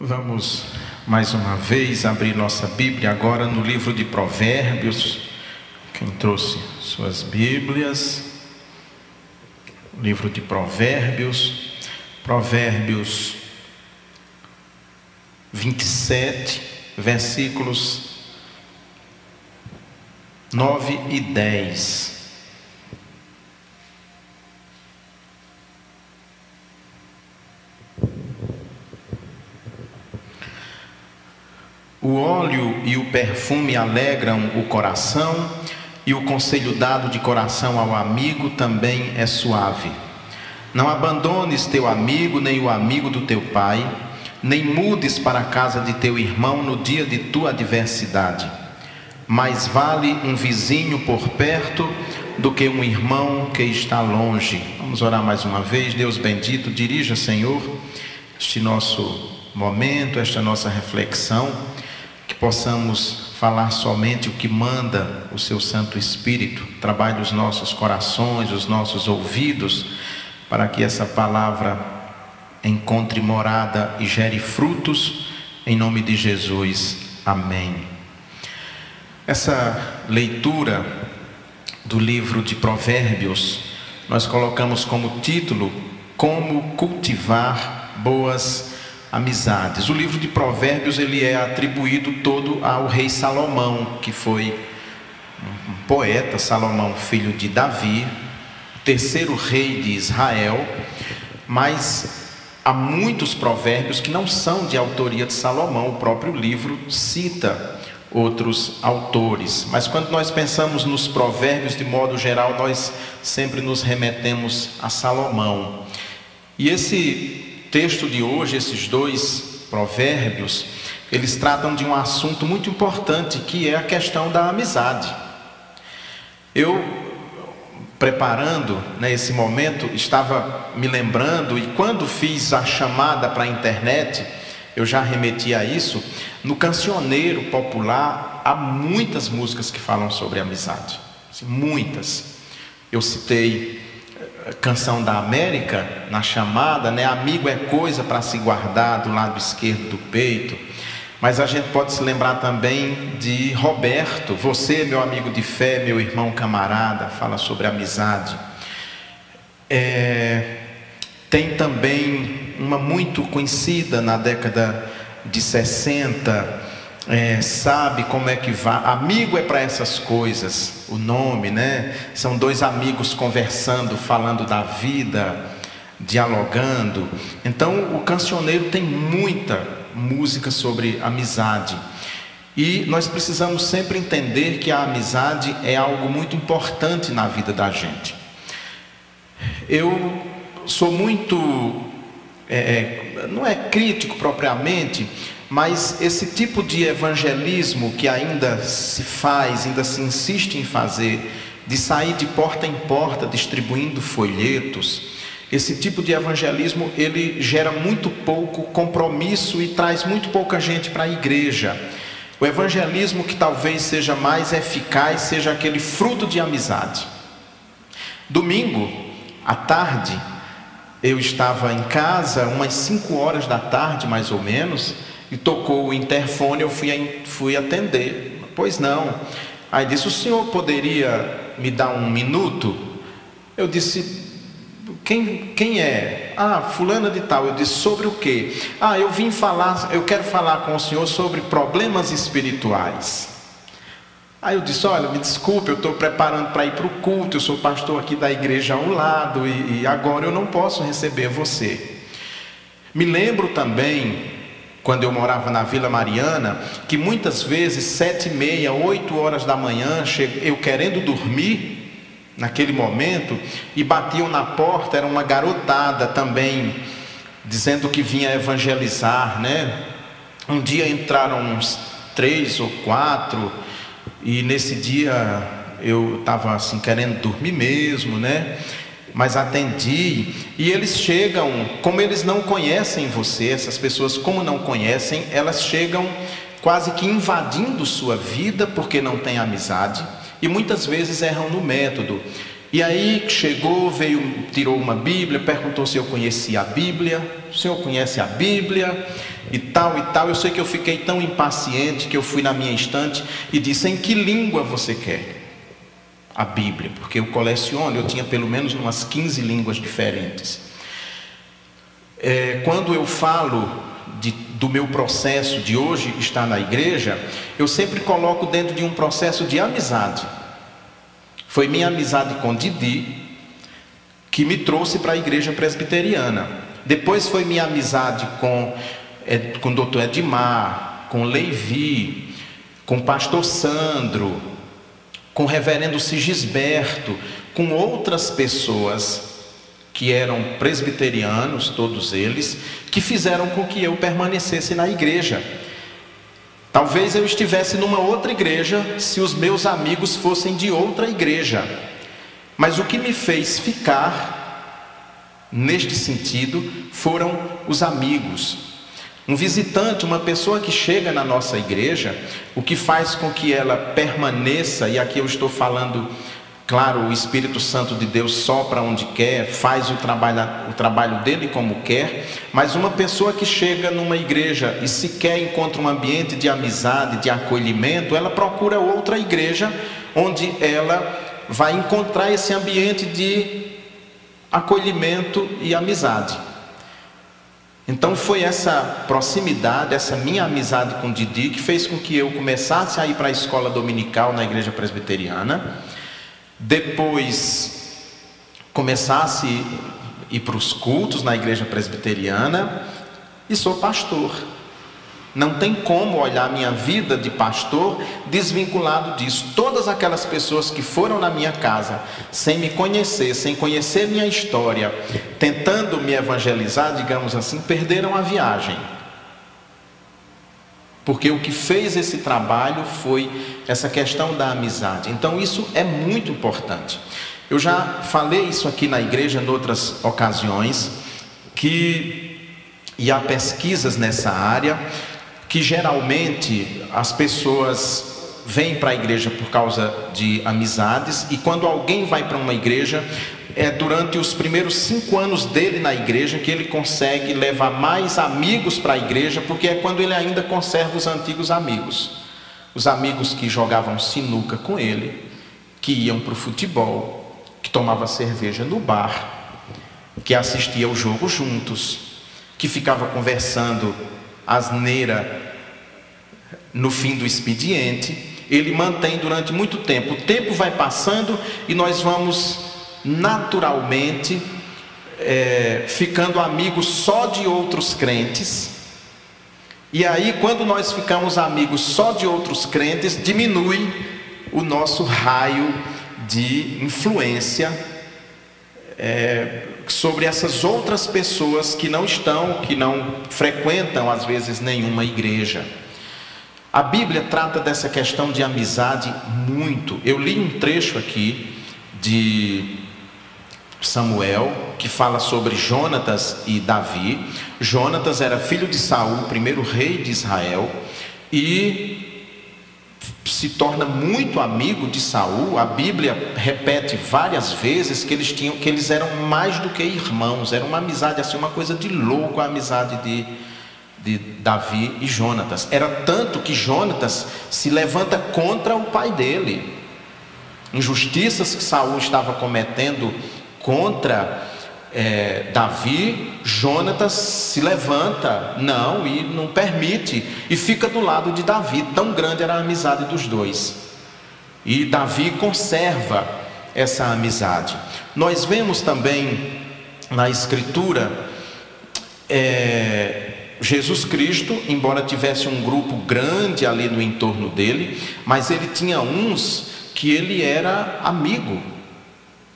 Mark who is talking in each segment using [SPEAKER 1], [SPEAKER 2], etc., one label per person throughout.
[SPEAKER 1] Vamos mais uma vez abrir nossa Bíblia agora no livro de Provérbios. Quem trouxe suas Bíblias? Livro de Provérbios, Provérbios 27, versículos 9 e 10. O óleo e o perfume alegram o coração, e o conselho dado de coração ao amigo também é suave. Não abandones teu amigo, nem o amigo do teu pai, nem mudes para a casa de teu irmão no dia de tua adversidade. Mais vale um vizinho por perto do que um irmão que está longe. Vamos orar mais uma vez. Deus bendito, dirija, Senhor, este nosso momento, esta nossa reflexão que possamos falar somente o que manda o seu Santo Espírito, trabalhe os nossos corações, os nossos ouvidos, para que essa palavra encontre morada e gere frutos, em nome de Jesus. Amém. Essa leitura do livro de Provérbios, nós colocamos como título Como cultivar boas amizades. O livro de Provérbios ele é atribuído todo ao rei Salomão, que foi um poeta, Salomão, filho de Davi, terceiro rei de Israel, mas há muitos provérbios que não são de autoria de Salomão, o próprio livro cita outros autores. Mas quando nós pensamos nos provérbios de modo geral, nós sempre nos remetemos a Salomão. E esse texto de hoje, esses dois provérbios, eles tratam de um assunto muito importante que é a questão da amizade. Eu, preparando né, esse momento, estava me lembrando, e quando fiz a chamada para a internet, eu já remeti a isso, no cancioneiro popular há muitas músicas que falam sobre amizade. Assim, muitas. Eu citei canção da América, na chamada, né? Amigo é coisa para se guardar do lado esquerdo do peito. Mas a gente pode se lembrar também de Roberto, você, meu amigo de fé, meu irmão camarada, fala sobre amizade. É, tem também uma muito conhecida na década de 60, é, sabe como é que vai. Amigo é para essas coisas, o nome, né? São dois amigos conversando, falando da vida, dialogando. Então, o cancioneiro tem muita música sobre amizade. E nós precisamos sempre entender que a amizade é algo muito importante na vida da gente. Eu sou muito, é, não é crítico propriamente, mas esse tipo de evangelismo que ainda se faz, ainda se insiste em fazer, de sair de porta em porta distribuindo folhetos, esse tipo de evangelismo ele gera muito pouco compromisso e traz muito pouca gente para a igreja. O evangelismo que talvez seja mais eficaz seja aquele fruto de amizade. Domingo à tarde, eu estava em casa, umas 5 horas da tarde mais ou menos, e tocou o interfone, eu fui, fui atender. Pois não. Aí disse: O senhor poderia me dar um minuto? Eu disse: quem, quem é? Ah, fulana de tal. Eu disse: Sobre o quê? Ah, eu vim falar, eu quero falar com o senhor sobre problemas espirituais. Aí eu disse: Olha, me desculpe, eu estou preparando para ir para o culto, eu sou pastor aqui da igreja ao lado e, e agora eu não posso receber você. Me lembro também quando eu morava na Vila Mariana, que muitas vezes, sete e meia, oito horas da manhã, eu querendo dormir, naquele momento, e batiam na porta, era uma garotada também, dizendo que vinha evangelizar, né? Um dia entraram uns três ou quatro, e nesse dia eu estava assim querendo dormir mesmo, né? Mas atendi. E eles chegam, como eles não conhecem você, essas pessoas, como não conhecem, elas chegam quase que invadindo sua vida porque não têm amizade e muitas vezes erram no método. E aí chegou, veio, tirou uma Bíblia, perguntou se eu conhecia a Bíblia. O senhor conhece a Bíblia? e tal e tal. Eu sei que eu fiquei tão impaciente que eu fui na minha estante e disse: Em que língua você quer? A Bíblia, porque eu coleciono, eu tinha pelo menos umas 15 línguas diferentes. É, quando eu falo de, do meu processo de hoje estar na igreja, eu sempre coloco dentro de um processo de amizade. Foi minha amizade com Didi que me trouxe para a igreja presbiteriana. Depois foi minha amizade com, é, com o doutor Edmar, com Levi, com o pastor Sandro, com o reverendo Sigisberto, com outras pessoas que eram presbiterianos, todos eles, que fizeram com que eu permanecesse na igreja. Talvez eu estivesse numa outra igreja se os meus amigos fossem de outra igreja. Mas o que me fez ficar neste sentido foram os amigos. Um visitante, uma pessoa que chega na nossa igreja, o que faz com que ela permaneça, e aqui eu estou falando Claro, o Espírito Santo de Deus sopra onde quer, faz o trabalho, o trabalho dele como quer, mas uma pessoa que chega numa igreja e sequer encontra um ambiente de amizade, de acolhimento, ela procura outra igreja onde ela vai encontrar esse ambiente de acolhimento e amizade. Então foi essa proximidade, essa minha amizade com Didi que fez com que eu começasse a ir para a escola dominical na igreja presbiteriana depois começasse a ir para os cultos na igreja presbiteriana e sou pastor. Não tem como olhar minha vida de pastor desvinculado disso. Todas aquelas pessoas que foram na minha casa sem me conhecer, sem conhecer minha história, tentando me evangelizar, digamos assim, perderam a viagem. Porque o que fez esse trabalho foi essa questão da amizade. Então, isso é muito importante. Eu já falei isso aqui na igreja em outras ocasiões, que e há pesquisas nessa área, que geralmente as pessoas vêm para a igreja por causa de amizades, e quando alguém vai para uma igreja, é durante os primeiros cinco anos dele na igreja que ele consegue levar mais amigos para a igreja, porque é quando ele ainda conserva os antigos amigos. Os amigos que jogavam sinuca com ele, que iam para o futebol, que tomava cerveja no bar, que assistia ao jogo juntos, que ficava conversando asneira no fim do expediente. Ele mantém durante muito tempo. O tempo vai passando e nós vamos naturalmente é, ficando amigos só de outros crentes. E aí, quando nós ficamos amigos só de outros crentes, diminui o nosso raio de influência é, sobre essas outras pessoas que não estão, que não frequentam às vezes nenhuma igreja. A Bíblia trata dessa questão de amizade muito. Eu li um trecho aqui de Samuel, que fala sobre Jonatas e Davi. Jonatas era filho de Saul, primeiro rei de Israel, e se torna muito amigo de Saul. A Bíblia repete várias vezes que eles tinham, que eles eram mais do que irmãos. Era uma amizade assim, uma coisa de louco a amizade de, de Davi e Jonatas. Era tanto que Jonatas se levanta contra o pai dele. Injustiças que Saul estava cometendo contra é, Davi, Jonatas se levanta, não, e não permite, e fica do lado de Davi. Tão grande era a amizade dos dois. E Davi conserva essa amizade. Nós vemos também na Escritura é, Jesus Cristo, embora tivesse um grupo grande ali no entorno dele, mas ele tinha uns que ele era amigo,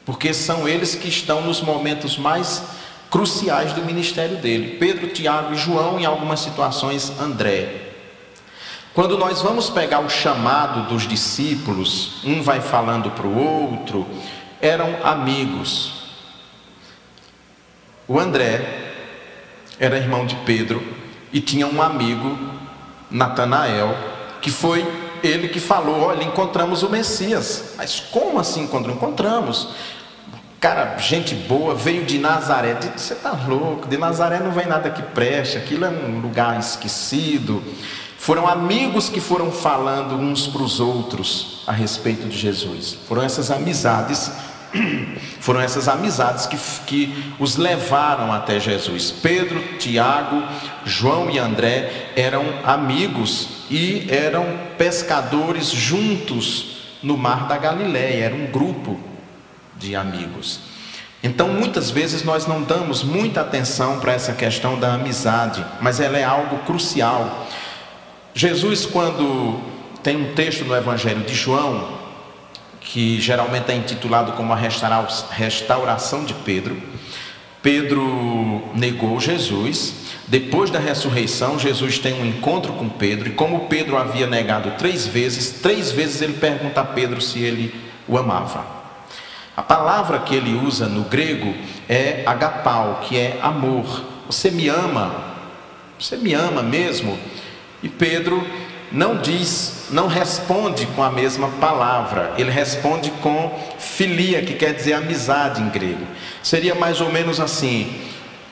[SPEAKER 1] porque são eles que estão nos momentos mais cruciais do ministério dele. Pedro, Tiago e João, em algumas situações, André. Quando nós vamos pegar o chamado dos discípulos, um vai falando para o outro, eram amigos. O André era irmão de Pedro e tinha um amigo, Natanael, que foi ele que falou: Olha, encontramos o Messias. Mas como assim encontramos? Encontramos. Cara, gente boa, veio de Nazaré. Você está louco, de Nazaré não vem nada que preste, aquilo é um lugar esquecido. Foram amigos que foram falando uns para os outros a respeito de Jesus. Foram essas amizades foram essas amizades que, que os levaram até Jesus. Pedro, Tiago, João e André eram amigos e eram pescadores juntos no mar da Galiléia, era um grupo de amigos. Então, muitas vezes nós não damos muita atenção para essa questão da amizade, mas ela é algo crucial. Jesus, quando tem um texto no Evangelho de João, que geralmente é intitulado como a restauração de Pedro. Pedro negou Jesus. Depois da ressurreição, Jesus tem um encontro com Pedro, e como Pedro havia negado três vezes, três vezes ele pergunta a Pedro se ele o amava. A palavra que ele usa no grego é agapau, que é amor. Você me ama? Você me ama mesmo? E Pedro não diz, não responde com a mesma palavra, ele responde com filia, que quer dizer amizade em grego. Seria mais ou menos assim: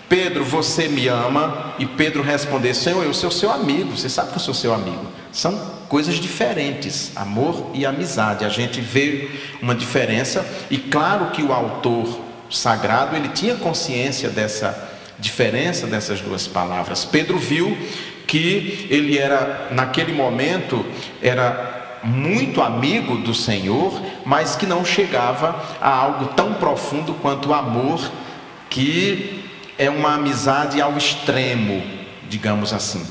[SPEAKER 1] Pedro, você me ama? E Pedro responder: Senhor, eu sou seu amigo, você sabe que eu sou seu amigo. São coisas diferentes, amor e amizade. A gente vê uma diferença, e claro que o autor sagrado ele tinha consciência dessa diferença dessas duas palavras. Pedro viu que ele era, naquele momento, era muito amigo do Senhor, mas que não chegava a algo tão profundo quanto o amor, que é uma amizade ao extremo, digamos assim.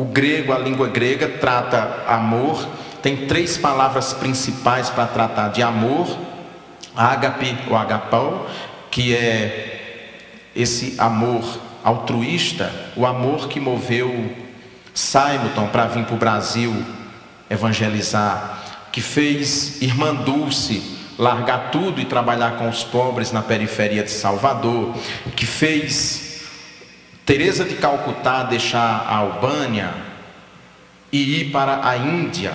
[SPEAKER 1] O grego, a língua grega, trata amor, tem três palavras principais para tratar de amor: ágape ou agapau, que é esse amor altruísta, o amor que moveu Simonton para vir para o Brasil evangelizar, que fez Irmã Dulce largar tudo e trabalhar com os pobres na periferia de Salvador, que fez Teresa de Calcutá deixar a Albânia e ir para a Índia,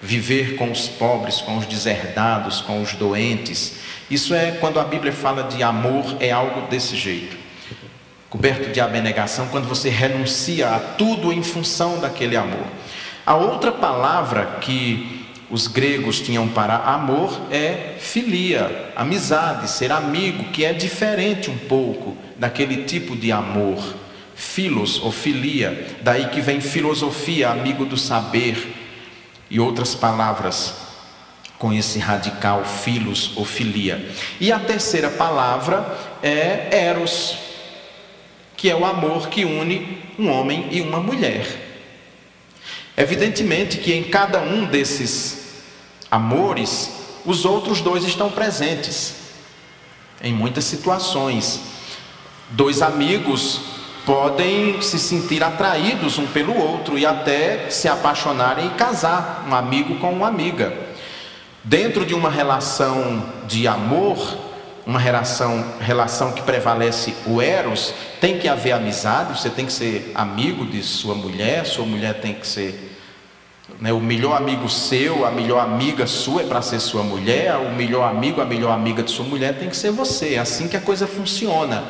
[SPEAKER 1] viver com os pobres, com os deserdados, com os doentes. Isso é quando a Bíblia fala de amor, é algo desse jeito coberto de abnegação, quando você renuncia a tudo em função daquele amor. A outra palavra que os gregos tinham para amor é filia, amizade, ser amigo, que é diferente um pouco daquele tipo de amor. Filos ou filia, daí que vem filosofia, amigo do saber, e outras palavras com esse radical filos ou filia. E a terceira palavra é eros, que é o amor que une um homem e uma mulher. Evidentemente que em cada um desses amores, os outros dois estão presentes. Em muitas situações, dois amigos podem se sentir atraídos um pelo outro e até se apaixonarem e casar, um amigo com uma amiga. Dentro de uma relação de amor, uma relação, relação que prevalece o eros, tem que haver amizade, você tem que ser amigo de sua mulher, sua mulher tem que ser né, o melhor amigo seu, a melhor amiga sua é para ser sua mulher, o melhor amigo, a melhor amiga de sua mulher tem que ser você. É assim que a coisa funciona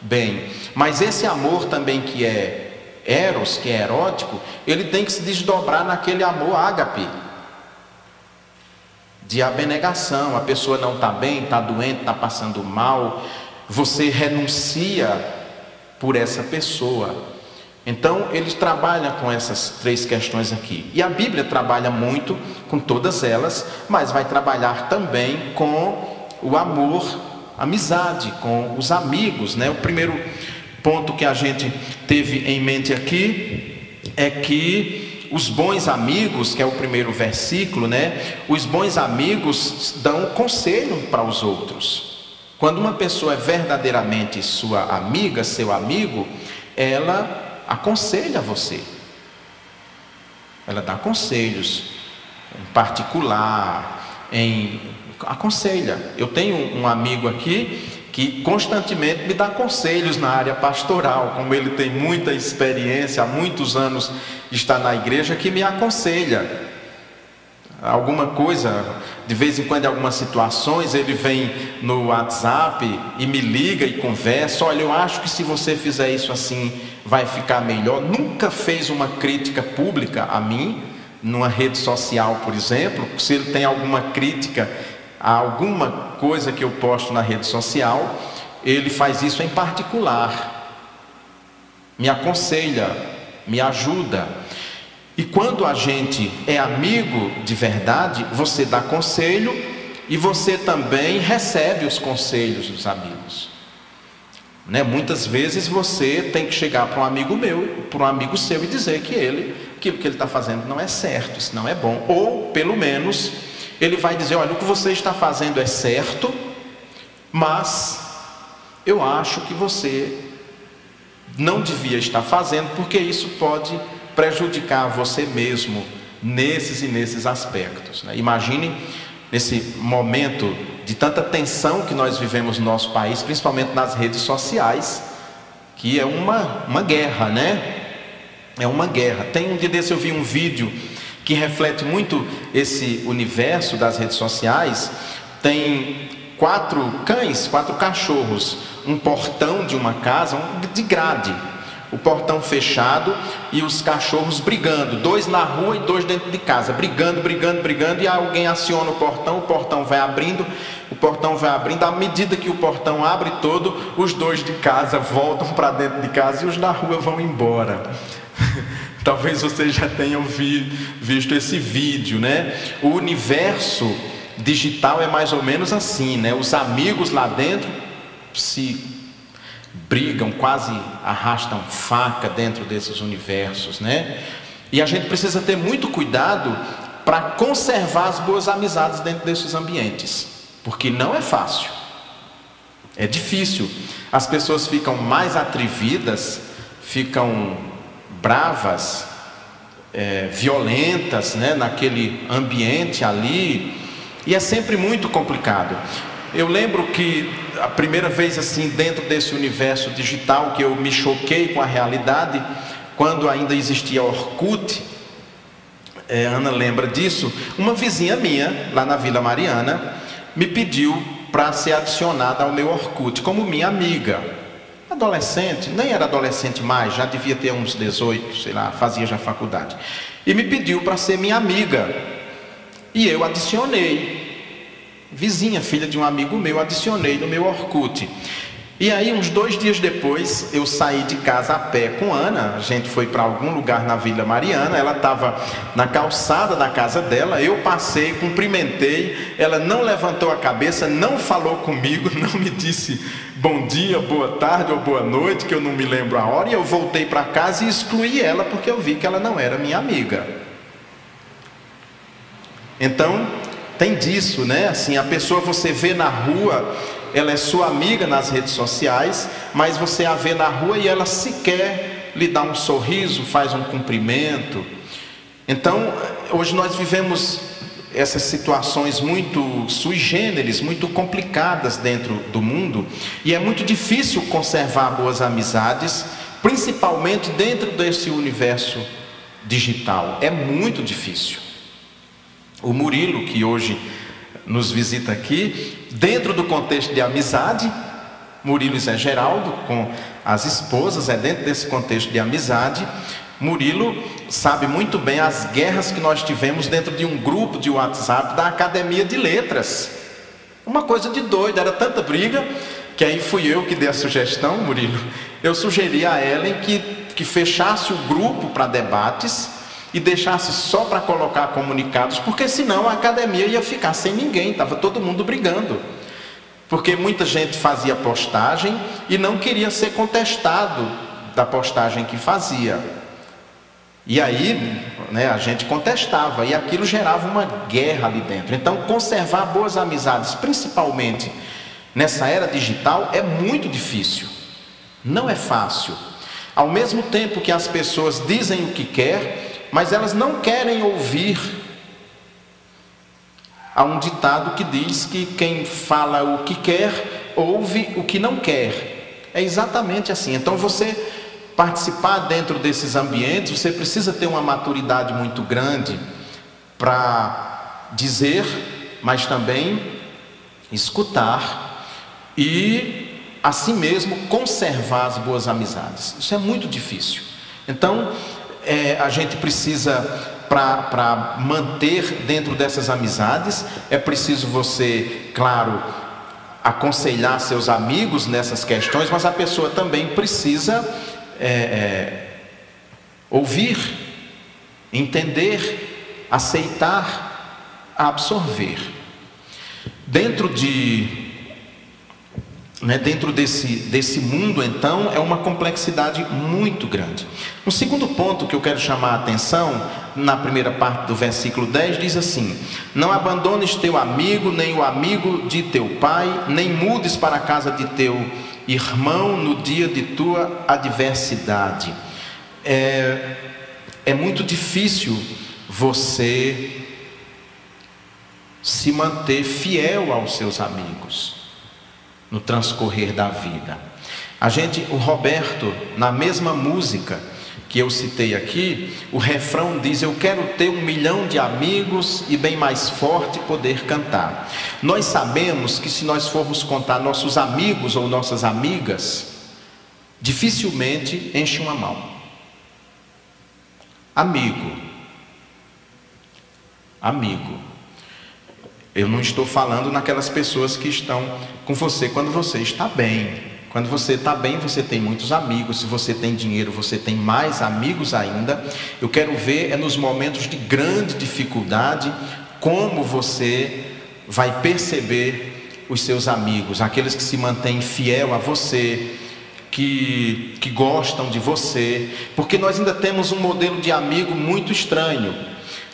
[SPEAKER 1] bem. Mas esse amor também que é eros, que é erótico, ele tem que se desdobrar naquele amor ágape de abnegação. A pessoa não está bem, está doente, está passando mal. Você renuncia por essa pessoa. Então, eles trabalham com essas três questões aqui. E a Bíblia trabalha muito com todas elas, mas vai trabalhar também com o amor, amizade, com os amigos. Né? O primeiro ponto que a gente teve em mente aqui é que os bons amigos, que é o primeiro versículo, né? Os bons amigos dão conselho para os outros. Quando uma pessoa é verdadeiramente sua amiga, seu amigo, ela aconselha você. Ela dá conselhos em particular, em aconselha. Eu tenho um amigo aqui que constantemente me dá conselhos na área pastoral, como ele tem muita experiência, há muitos anos está na igreja, que me aconselha. Alguma coisa, de vez em quando em algumas situações, ele vem no WhatsApp e me liga e conversa, olha, eu acho que se você fizer isso assim, vai ficar melhor. Nunca fez uma crítica pública a mim, numa rede social, por exemplo, se ele tem alguma crítica a alguma coisa que eu posto na rede social, ele faz isso em particular. Me aconselha, me ajuda. E quando a gente é amigo de verdade, você dá conselho e você também recebe os conselhos dos amigos. Né? Muitas vezes você tem que chegar para um amigo meu, para um amigo seu e dizer que ele, aquilo que ele está fazendo não é certo, isso não é bom. Ou, pelo menos, ele vai dizer: olha, o que você está fazendo é certo, mas eu acho que você não devia estar fazendo, porque isso pode prejudicar você mesmo nesses e nesses aspectos. Né? Imagine nesse momento de tanta tensão que nós vivemos no nosso país, principalmente nas redes sociais, que é uma, uma guerra, né? É uma guerra. Tem um dia desse eu vi um vídeo que reflete muito esse universo das redes sociais. Tem quatro cães, quatro cachorros, um portão de uma casa, um de grade o portão fechado e os cachorros brigando, dois na rua e dois dentro de casa, brigando, brigando, brigando, e alguém aciona o portão, o portão vai abrindo, o portão vai abrindo, à medida que o portão abre todo, os dois de casa voltam para dentro de casa e os da rua vão embora. Talvez vocês já tenham vi, visto esse vídeo, né? O universo digital é mais ou menos assim, né? Os amigos lá dentro se brigam, quase arrastam faca dentro desses universos, né? E a gente precisa ter muito cuidado para conservar as boas amizades dentro desses ambientes, porque não é fácil. É difícil. As pessoas ficam mais atrevidas, ficam bravas, é, violentas, né, naquele ambiente ali, e é sempre muito complicado. Eu lembro que a primeira vez assim dentro desse universo digital que eu me choquei com a realidade, quando ainda existia Orkut, é, Ana lembra disso, uma vizinha minha, lá na Vila Mariana, me pediu para ser adicionada ao meu Orkut como minha amiga. Adolescente, nem era adolescente mais, já devia ter uns 18, sei lá, fazia já faculdade. E me pediu para ser minha amiga. E eu adicionei vizinha, filha de um amigo meu, adicionei no meu Orkut. E aí, uns dois dias depois, eu saí de casa a pé com Ana. A gente foi para algum lugar na Vila Mariana. Ela estava na calçada da casa dela. Eu passei, cumprimentei. Ela não levantou a cabeça, não falou comigo, não me disse bom dia, boa tarde ou boa noite, que eu não me lembro a hora. E eu voltei para casa e excluí ela porque eu vi que ela não era minha amiga. Então, tem disso, né? Assim, a pessoa você vê na rua, ela é sua amiga nas redes sociais, mas você a vê na rua e ela sequer lhe dá um sorriso, faz um cumprimento. Então, hoje nós vivemos essas situações muito sui generis, muito complicadas dentro do mundo, e é muito difícil conservar boas amizades, principalmente dentro desse universo digital. É muito difícil. O Murilo, que hoje nos visita aqui, dentro do contexto de amizade, Murilo e Zé Geraldo, com as esposas, é dentro desse contexto de amizade. Murilo sabe muito bem as guerras que nós tivemos dentro de um grupo de WhatsApp da Academia de Letras. Uma coisa de doido, era tanta briga que aí fui eu que dei a sugestão, Murilo. Eu sugeri a Ellen que, que fechasse o grupo para debates e deixasse só para colocar comunicados, porque senão a academia ia ficar sem ninguém, estava todo mundo brigando. Porque muita gente fazia postagem e não queria ser contestado da postagem que fazia. E aí, né, a gente contestava e aquilo gerava uma guerra ali dentro. Então, conservar boas amizades, principalmente nessa era digital, é muito difícil. Não é fácil. Ao mesmo tempo que as pessoas dizem o que quer, mas elas não querem ouvir. Há um ditado que diz que quem fala o que quer, ouve o que não quer. É exatamente assim. Então você participar dentro desses ambientes, você precisa ter uma maturidade muito grande para dizer, mas também escutar e, assim mesmo, conservar as boas amizades. Isso é muito difícil. Então, é, a gente precisa para manter dentro dessas amizades, é preciso você, claro, aconselhar seus amigos nessas questões, mas a pessoa também precisa é, é, ouvir, entender, aceitar, absorver. Dentro de né, dentro desse, desse mundo, então, é uma complexidade muito grande. Um segundo ponto que eu quero chamar a atenção, na primeira parte do versículo 10, diz assim: Não abandones teu amigo, nem o amigo de teu pai, nem mudes para a casa de teu irmão no dia de tua adversidade. É, é muito difícil você se manter fiel aos seus amigos no transcorrer da vida. A gente, o Roberto, na mesma música que eu citei aqui, o refrão diz: Eu quero ter um milhão de amigos e bem mais forte poder cantar. Nós sabemos que se nós formos contar nossos amigos ou nossas amigas, dificilmente enche uma mão. Amigo, amigo. Eu não estou falando naquelas pessoas que estão com você quando você está bem. Quando você está bem, você tem muitos amigos. Se você tem dinheiro, você tem mais amigos ainda. Eu quero ver é nos momentos de grande dificuldade como você vai perceber os seus amigos, aqueles que se mantêm fiel a você, que, que gostam de você, porque nós ainda temos um modelo de amigo muito estranho.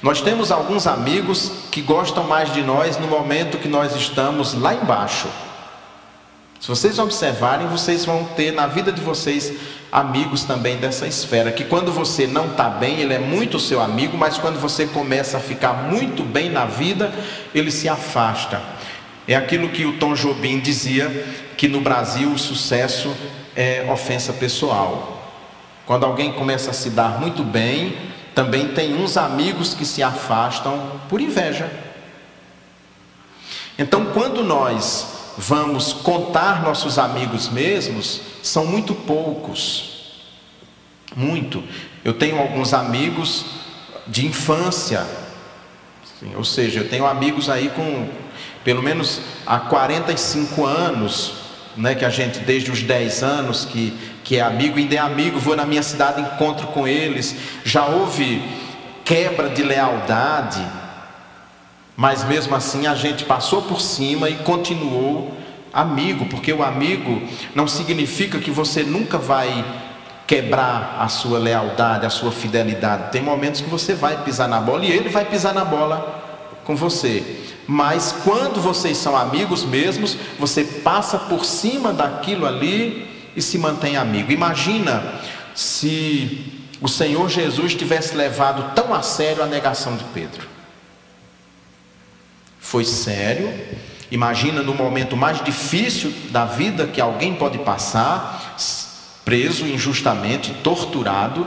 [SPEAKER 1] Nós temos alguns amigos que gostam mais de nós no momento que nós estamos lá embaixo. Se vocês observarem, vocês vão ter na vida de vocês amigos também dessa esfera. Que quando você não está bem, ele é muito seu amigo, mas quando você começa a ficar muito bem na vida, ele se afasta. É aquilo que o Tom Jobim dizia: que no Brasil o sucesso é ofensa pessoal. Quando alguém começa a se dar muito bem, também tem uns amigos que se afastam por inveja. Então, quando nós vamos contar nossos amigos mesmos, são muito poucos. Muito. Eu tenho alguns amigos de infância, ou seja, eu tenho amigos aí com pelo menos há 45 anos, né, que a gente desde os 10 anos que que é amigo, ainda é amigo, vou na minha cidade, encontro com eles. Já houve quebra de lealdade, mas mesmo assim a gente passou por cima e continuou amigo, porque o amigo não significa que você nunca vai quebrar a sua lealdade, a sua fidelidade. Tem momentos que você vai pisar na bola e ele vai pisar na bola com você. Mas quando vocês são amigos mesmos, você passa por cima daquilo ali e se mantém amigo. Imagina se o Senhor Jesus tivesse levado tão a sério a negação de Pedro. Foi sério. Imagina no momento mais difícil da vida que alguém pode passar, preso injustamente, torturado,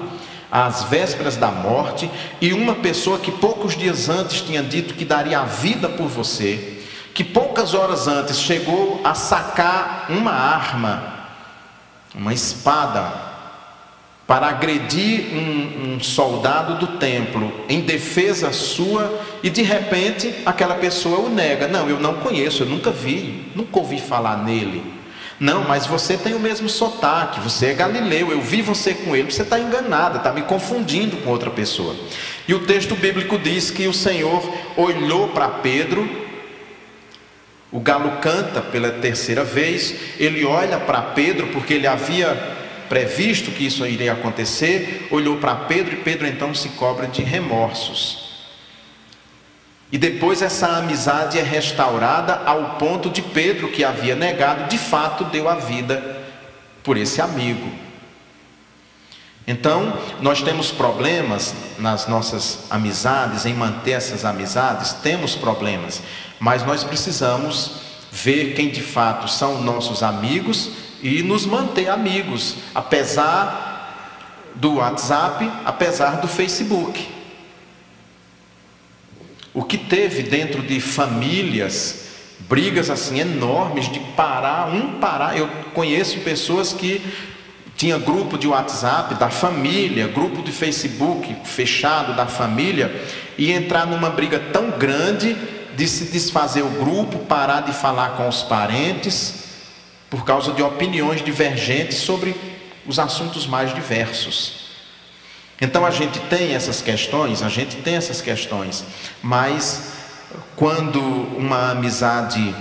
[SPEAKER 1] às vésperas da morte, e uma pessoa que poucos dias antes tinha dito que daria a vida por você, que poucas horas antes chegou a sacar uma arma uma espada, para agredir um, um, soldado do templo em defesa sua, e de repente aquela pessoa o nega: Não, eu não conheço, eu nunca vi, nunca ouvi falar nele. Não, mas você tem o mesmo sotaque, você é galileu, eu vi você com ele, você está enganada, está me confundindo com outra pessoa. E o texto bíblico diz que o Senhor olhou para Pedro o galo canta pela terceira vez, ele olha para Pedro, porque ele havia previsto que isso iria acontecer, olhou para Pedro e Pedro então se cobra de remorsos. E depois essa amizade é restaurada ao ponto de Pedro, que havia negado, de fato deu a vida por esse amigo. Então, nós temos problemas nas nossas amizades, em manter essas amizades, temos problemas. Mas nós precisamos ver quem de fato são nossos amigos e nos manter amigos, apesar do WhatsApp, apesar do Facebook. o que teve dentro de famílias, brigas assim enormes de parar, um parar. Eu conheço pessoas que tinha grupo de WhatsApp da família, grupo de Facebook fechado da família, e entrar numa briga tão grande de se desfazer o grupo, parar de falar com os parentes, por causa de opiniões divergentes sobre os assuntos mais diversos. Então a gente tem essas questões, a gente tem essas questões, mas quando uma amizade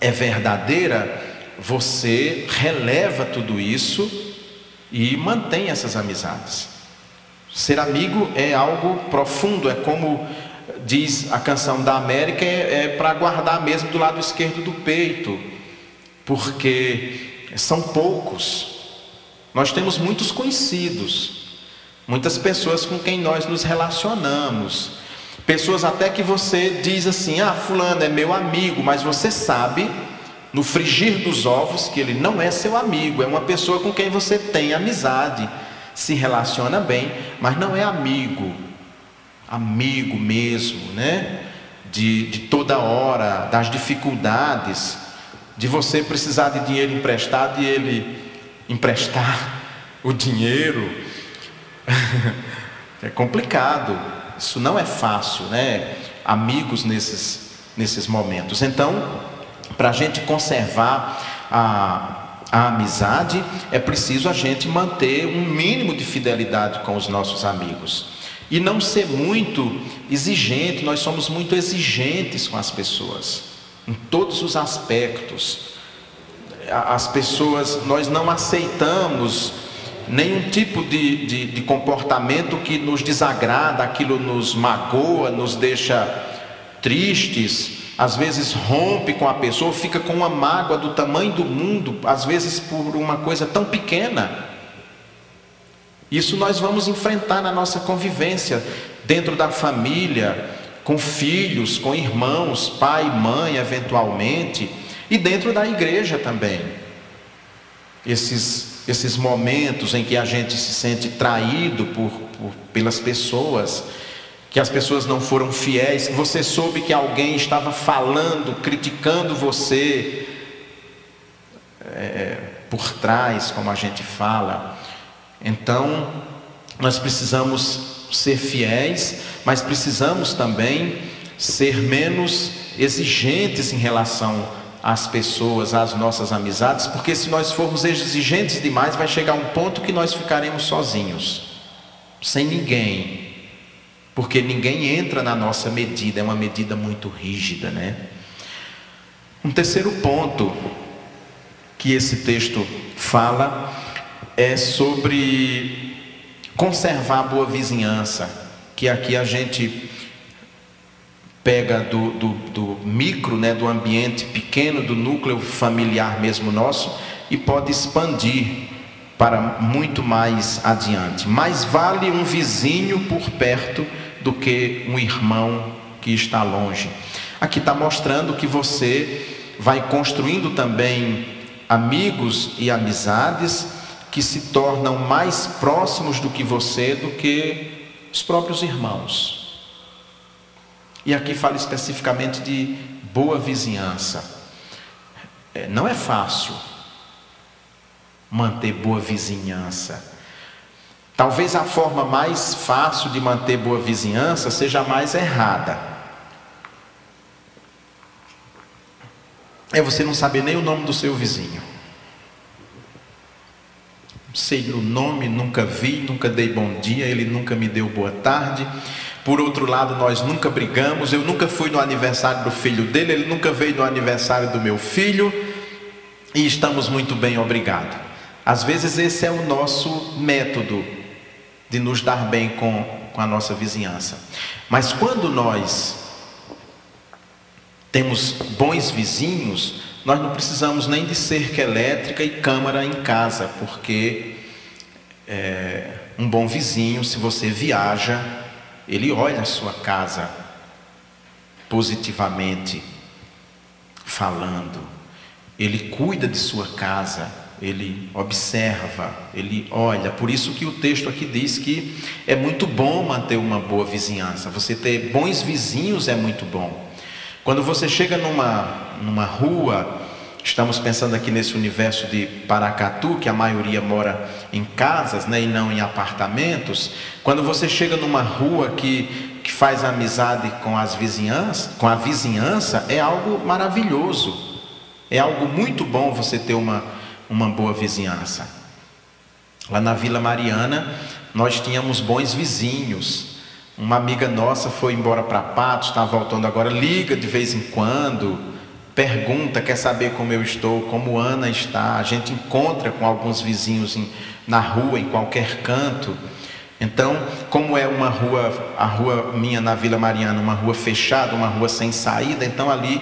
[SPEAKER 1] é verdadeira, você releva tudo isso e mantém essas amizades. Ser amigo é algo profundo, é como diz a canção da América, é, é para guardar mesmo do lado esquerdo do peito, porque são poucos. Nós temos muitos conhecidos, muitas pessoas com quem nós nos relacionamos, pessoas até que você diz assim: ah, Fulano é meu amigo, mas você sabe no frigir dos ovos que ele não é seu amigo, é uma pessoa com quem você tem amizade, se relaciona bem, mas não é amigo, amigo mesmo, né? De, de toda hora, das dificuldades, de você precisar de dinheiro emprestado e ele emprestar o dinheiro. é complicado, isso não é fácil, né? Amigos nesses, nesses momentos. Então, para a gente conservar a, a amizade, é preciso a gente manter um mínimo de fidelidade com os nossos amigos. E não ser muito exigente, nós somos muito exigentes com as pessoas, em todos os aspectos. As pessoas, nós não aceitamos nenhum tipo de, de, de comportamento que nos desagrada, aquilo nos magoa, nos deixa tristes às vezes rompe com a pessoa, fica com uma mágoa do tamanho do mundo, às vezes por uma coisa tão pequena. Isso nós vamos enfrentar na nossa convivência, dentro da família, com filhos, com irmãos, pai, mãe, eventualmente, e dentro da igreja também. Esses, esses momentos em que a gente se sente traído por, por pelas pessoas, que as pessoas não foram fiéis, que você soube que alguém estava falando, criticando você é, por trás, como a gente fala. Então, nós precisamos ser fiéis, mas precisamos também ser menos exigentes em relação às pessoas, às nossas amizades, porque se nós formos exigentes demais, vai chegar um ponto que nós ficaremos sozinhos, sem ninguém, porque ninguém entra na nossa medida, é uma medida muito rígida, né? Um terceiro ponto que esse texto fala é sobre conservar a boa vizinhança, que aqui a gente pega do, do, do micro, né, do ambiente pequeno, do núcleo familiar mesmo nosso, e pode expandir para muito mais adiante. Mais vale um vizinho por perto do que um irmão que está longe. Aqui está mostrando que você vai construindo também amigos e amizades que se tornam mais próximos do que você do que os próprios irmãos. E aqui fala especificamente de boa vizinhança. É, não é fácil manter boa vizinhança. Talvez a forma mais fácil de manter boa vizinhança seja a mais errada. É você não saber nem o nome do seu vizinho. Sei o nome, nunca vi, nunca dei bom dia, ele nunca me deu boa tarde. Por outro lado, nós nunca brigamos, eu nunca fui no aniversário do filho dele, ele nunca veio no aniversário do meu filho, e estamos muito bem, obrigado. Às vezes esse é o nosso método de nos dar bem com, com a nossa vizinhança. Mas quando nós temos bons vizinhos, nós não precisamos nem de cerca elétrica e câmara em casa, porque é, um bom vizinho, se você viaja, ele olha a sua casa positivamente falando, ele cuida de sua casa, ele observa, ele olha. Por isso que o texto aqui diz que é muito bom manter uma boa vizinhança. Você ter bons vizinhos é muito bom. Quando você chega numa, numa rua, estamos pensando aqui nesse universo de Paracatu, que a maioria mora em casas né, e não em apartamentos. Quando você chega numa rua que, que faz amizade com as vizinhanças, com a vizinhança, é algo maravilhoso. É algo muito bom você ter uma uma boa vizinhança. Lá na Vila Mariana, nós tínhamos bons vizinhos. Uma amiga nossa foi embora para Patos, está voltando agora, liga de vez em quando, pergunta, quer saber como eu estou, como Ana está. A gente encontra com alguns vizinhos em, na rua, em qualquer canto. Então, como é uma rua, a rua minha na Vila Mariana, uma rua fechada, uma rua sem saída, então ali,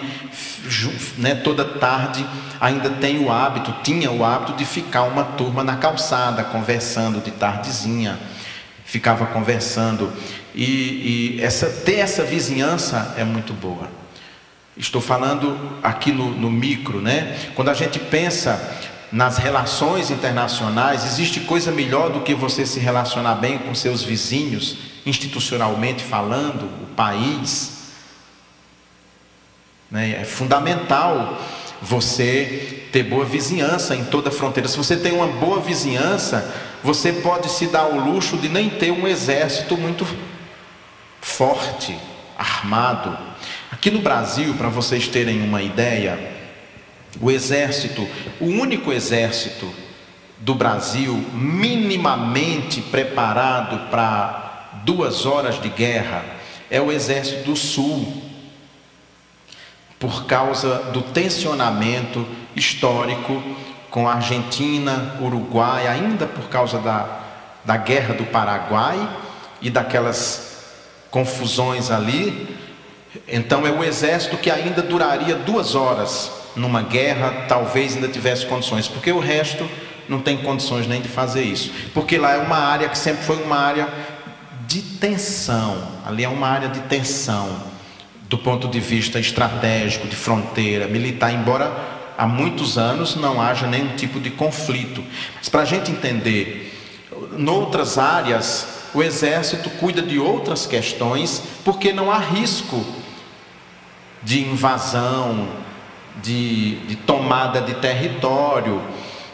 [SPEAKER 1] né, toda tarde ainda tem o hábito, tinha o hábito de ficar uma turma na calçada, conversando de tardezinha, ficava conversando. E, e essa, ter essa vizinhança é muito boa. Estou falando aqui no, no micro, né? Quando a gente pensa nas relações internacionais, existe coisa melhor do que você se relacionar bem com seus vizinhos, institucionalmente falando, o país. Né? É fundamental você ter boa vizinhança em toda a fronteira. Se você tem uma boa vizinhança, você pode se dar o luxo de nem ter um exército muito forte, armado. Aqui no Brasil, para vocês terem uma ideia, o exército, o único exército do Brasil minimamente preparado para duas horas de guerra é o exército do Sul, por causa do tensionamento histórico com a Argentina, Uruguai, ainda por causa da, da guerra do Paraguai e daquelas confusões ali. Então é o exército que ainda duraria duas horas numa guerra, talvez ainda tivesse condições, porque o resto não tem condições nem de fazer isso. Porque lá é uma área que sempre foi uma área de tensão, ali é uma área de tensão, do ponto de vista estratégico, de fronteira, militar, embora há muitos anos não haja nenhum tipo de conflito. Mas para a gente entender, noutras áreas, o exército cuida de outras questões, porque não há risco de invasão, de, de tomada de território.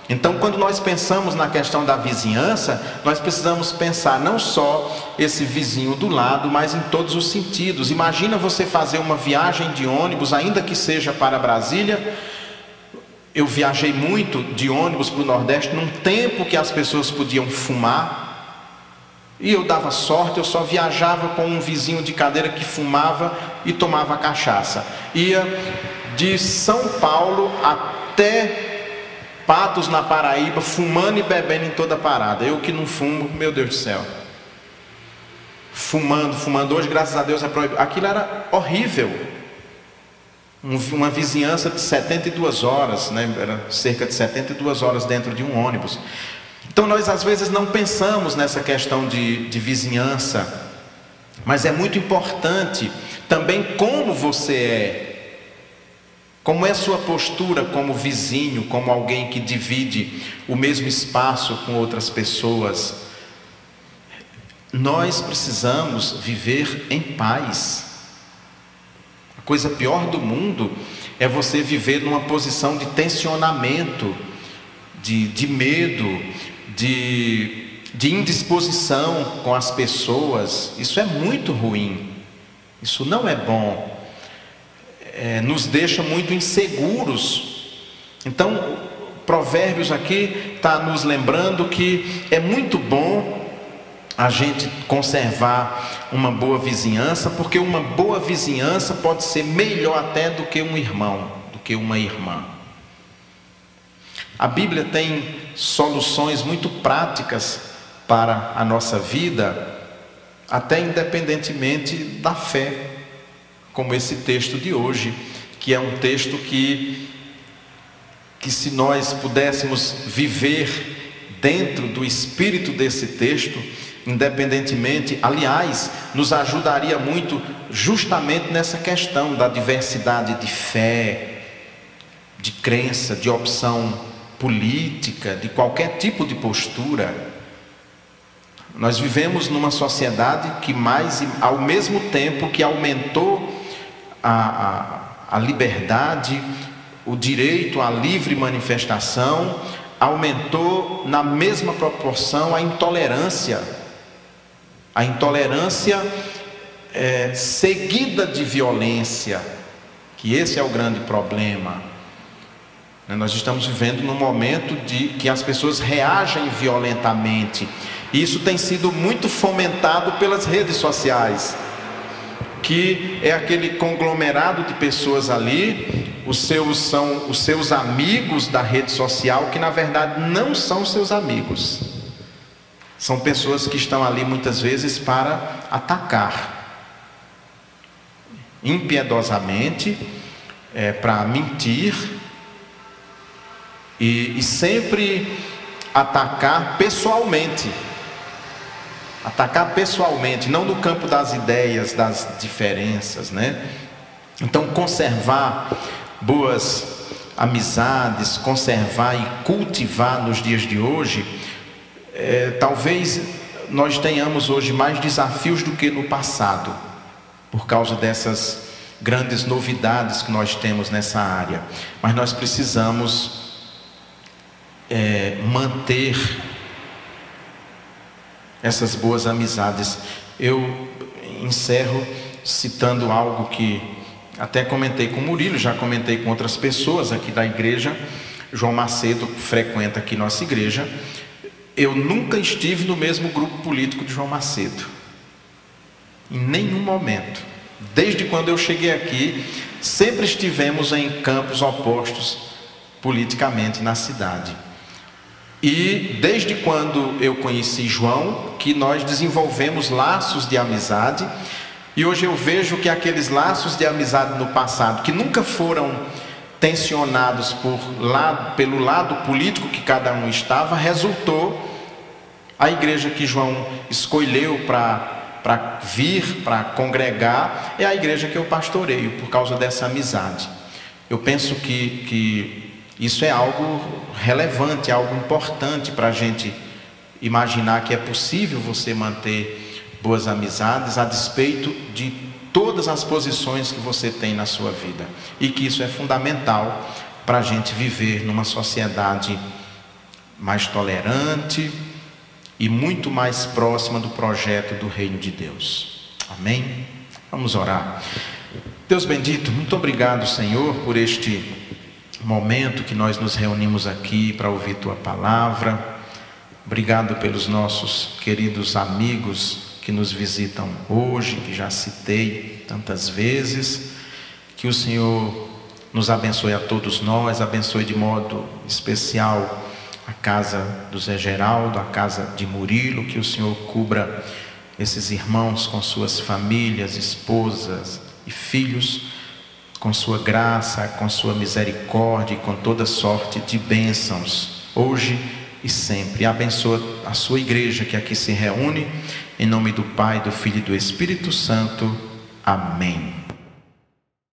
[SPEAKER 1] Então, quando nós pensamos na questão da vizinhança, nós precisamos pensar não só esse vizinho do lado, mas em todos os sentidos. Imagina você fazer uma viagem de ônibus, ainda que seja para Brasília. Eu viajei muito de ônibus para o Nordeste num tempo que as pessoas podiam fumar. E eu dava sorte, eu só viajava com um vizinho de cadeira que fumava e tomava cachaça. Ia de São Paulo até Patos na Paraíba, fumando e bebendo em toda parada. Eu que não fumo, meu Deus do céu. Fumando, fumando. Hoje, graças a Deus, é proibido. Aquilo era horrível. Uma vizinhança de 72 horas, né? era cerca de 72 horas dentro de um ônibus. Então, nós às vezes não pensamos nessa questão de, de vizinhança, mas é muito importante também como você é como é sua postura como vizinho, como alguém que divide o mesmo espaço com outras pessoas? Nós precisamos viver em paz. A coisa pior do mundo é você viver numa posição de tensionamento, de, de medo, de, de indisposição com as pessoas. Isso é muito ruim. Isso não é bom é, nos deixa muito inseguros. Então, Provérbios aqui está nos lembrando que é muito bom a gente conservar uma boa vizinhança, porque uma boa vizinhança pode ser melhor até do que um irmão, do que uma irmã. A Bíblia tem soluções muito práticas para a nossa vida, até independentemente da fé como esse texto de hoje, que é um texto que, que se nós pudéssemos viver dentro do espírito desse texto, independentemente, aliás, nos ajudaria muito justamente nessa questão da diversidade de fé, de crença, de opção política, de qualquer tipo de postura. Nós vivemos numa sociedade que mais, ao mesmo tempo que aumentou a, a, a liberdade, o direito à livre manifestação, aumentou na mesma proporção a intolerância. A intolerância é, seguida de violência, que esse é o grande problema. Né, nós estamos vivendo num momento de que as pessoas reagem violentamente. E isso tem sido muito fomentado pelas redes sociais, que é aquele conglomerado de pessoas ali, os seus são os seus amigos da rede social que na verdade não são seus amigos. São pessoas que estão ali muitas vezes para atacar impiedosamente, é, para mentir e, e sempre atacar pessoalmente. Atacar pessoalmente, não no campo das ideias, das diferenças, né? Então, conservar boas amizades, conservar e cultivar nos dias de hoje, é, talvez nós tenhamos hoje mais desafios do que no passado, por causa dessas grandes novidades que nós temos nessa área. Mas nós precisamos é, manter essas boas amizades. Eu encerro citando algo que até comentei com o Murilo, já comentei com outras pessoas aqui da igreja. João Macedo frequenta aqui nossa igreja. Eu nunca estive no mesmo grupo político de João Macedo. Em nenhum momento. Desde quando eu cheguei aqui, sempre estivemos em campos opostos politicamente na cidade. E desde quando eu conheci João, que nós desenvolvemos laços de amizade, e hoje eu vejo que aqueles laços de amizade no passado, que nunca foram tensionados por lado, pelo lado político que cada um estava, resultou a igreja que João escolheu para vir, para congregar, é a igreja que eu pastoreio, por causa dessa amizade. Eu penso que, que isso é algo relevante, algo importante para a gente imaginar que é possível você manter boas amizades a despeito de todas as posições que você tem na sua vida e que isso é fundamental para a gente viver numa sociedade mais tolerante e muito mais próxima do projeto do Reino de Deus. Amém? Vamos orar. Deus bendito, muito obrigado, Senhor, por este momento que nós nos reunimos aqui para ouvir tua palavra. Obrigado pelos nossos queridos amigos que nos visitam hoje, que já citei tantas vezes. Que o Senhor nos abençoe a todos nós, abençoe de modo especial a casa do Zé Geraldo, a casa de Murilo, que o Senhor cubra esses irmãos com suas famílias, esposas e filhos com sua graça, com sua misericórdia e com toda sorte de bênçãos, hoje e sempre. Abençoa a sua igreja que aqui se reúne, em nome do Pai, do Filho e do Espírito Santo. Amém.